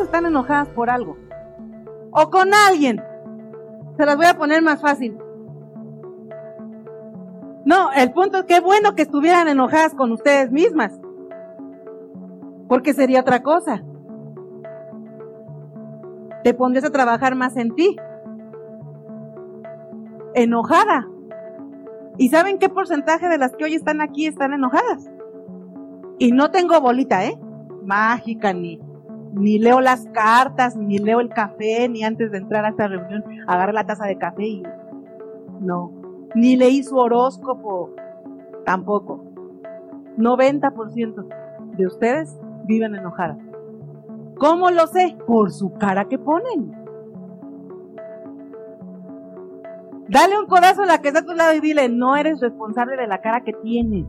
Están enojadas por algo. O con alguien. Se las voy a poner más fácil. No, el punto es que bueno que estuvieran enojadas con ustedes mismas. Porque sería otra cosa. Te pondrías a trabajar más en ti. Enojada. ¿Y saben qué porcentaje de las que hoy están aquí están enojadas? Y no tengo bolita, ¿eh? Mágica, ni, ni leo las cartas, ni leo el café, ni antes de entrar a esta reunión agarré la taza de café y no. Ni leí su horóscopo, tampoco. 90% de ustedes viven enojadas. ¿Cómo lo sé? Por su cara que ponen. Dale un codazo a la que está a tu lado y dile, no eres responsable de la cara que tienes.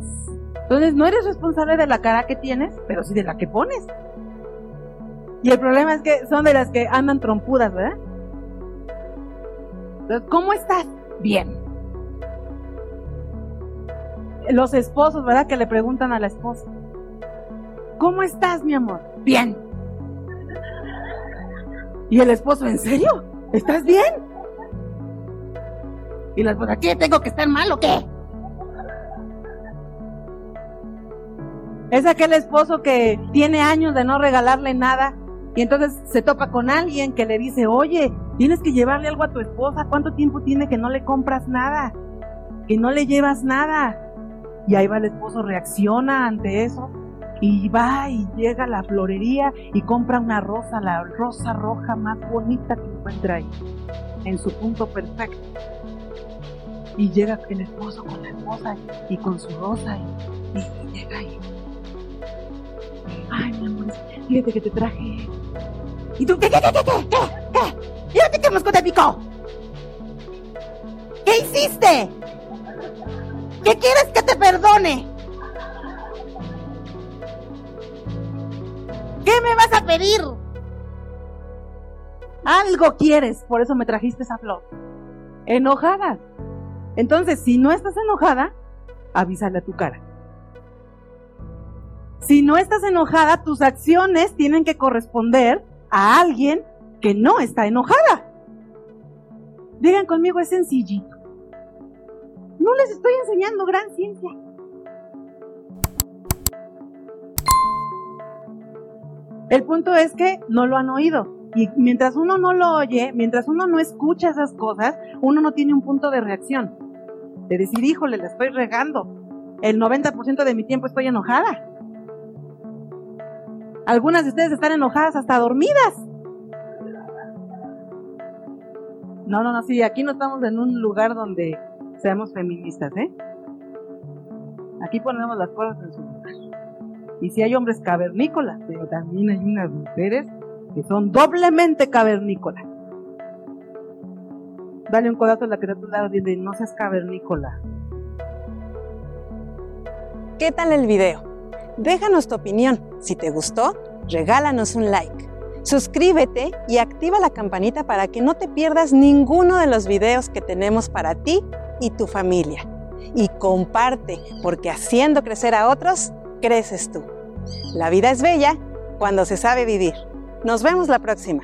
Entonces, no eres responsable de la cara que tienes, pero sí de la que pones. Y el problema es que son de las que andan trompudas, ¿verdad? ¿cómo estás? Bien. Los esposos, ¿verdad? Que le preguntan a la esposa. ¿Cómo estás, mi amor? Bien. Y el esposo, ¿en serio? ¿Estás bien? Y la esposa, ¿qué? ¿Tengo que estar mal o qué? Es aquel esposo que tiene años de no regalarle nada y entonces se topa con alguien que le dice, oye, tienes que llevarle algo a tu esposa, ¿cuánto tiempo tiene que no le compras nada? Que no le llevas nada. Y ahí va el esposo, reacciona ante eso y va y llega a la florería y compra una rosa, la rosa roja más bonita que encuentra ahí, en su punto perfecto. Y llega el esposo con la esposa y con su rosa y, llega ahí. Ay, mi amor, fíjate que te traje. ¿Y tú qué, qué, qué, qué, qué, qué? que mosco. ¿Qué hiciste? ¿Qué quieres que te perdone? ¿Qué me vas a pedir? Algo quieres, por eso me trajiste esa flor. Enojada. Entonces, si no estás enojada, avísale a tu cara. Si no estás enojada, tus acciones tienen que corresponder a alguien que no está enojada. Digan conmigo, es sencillito. No les estoy enseñando gran ciencia. El punto es que no lo han oído. Y mientras uno no lo oye, mientras uno no escucha esas cosas, uno no tiene un punto de reacción. De decir, híjole, le estoy regando. El 90% de mi tiempo estoy enojada. Algunas de ustedes están enojadas hasta dormidas. No, no, no, sí, aquí no estamos en un lugar donde seamos feministas, ¿eh? Aquí ponemos las cosas en su lugar. Y si hay hombres cavernícolas, pero también hay unas mujeres que son doblemente cavernícolas. Dale un codazo a la que está a tu y dile, no seas cavernícola. ¿Qué tal el video? Déjanos tu opinión. Si te gustó, regálanos un like. Suscríbete y activa la campanita para que no te pierdas ninguno de los videos que tenemos para ti y tu familia. Y comparte, porque haciendo crecer a otros, creces tú. La vida es bella cuando se sabe vivir. Nos vemos la próxima.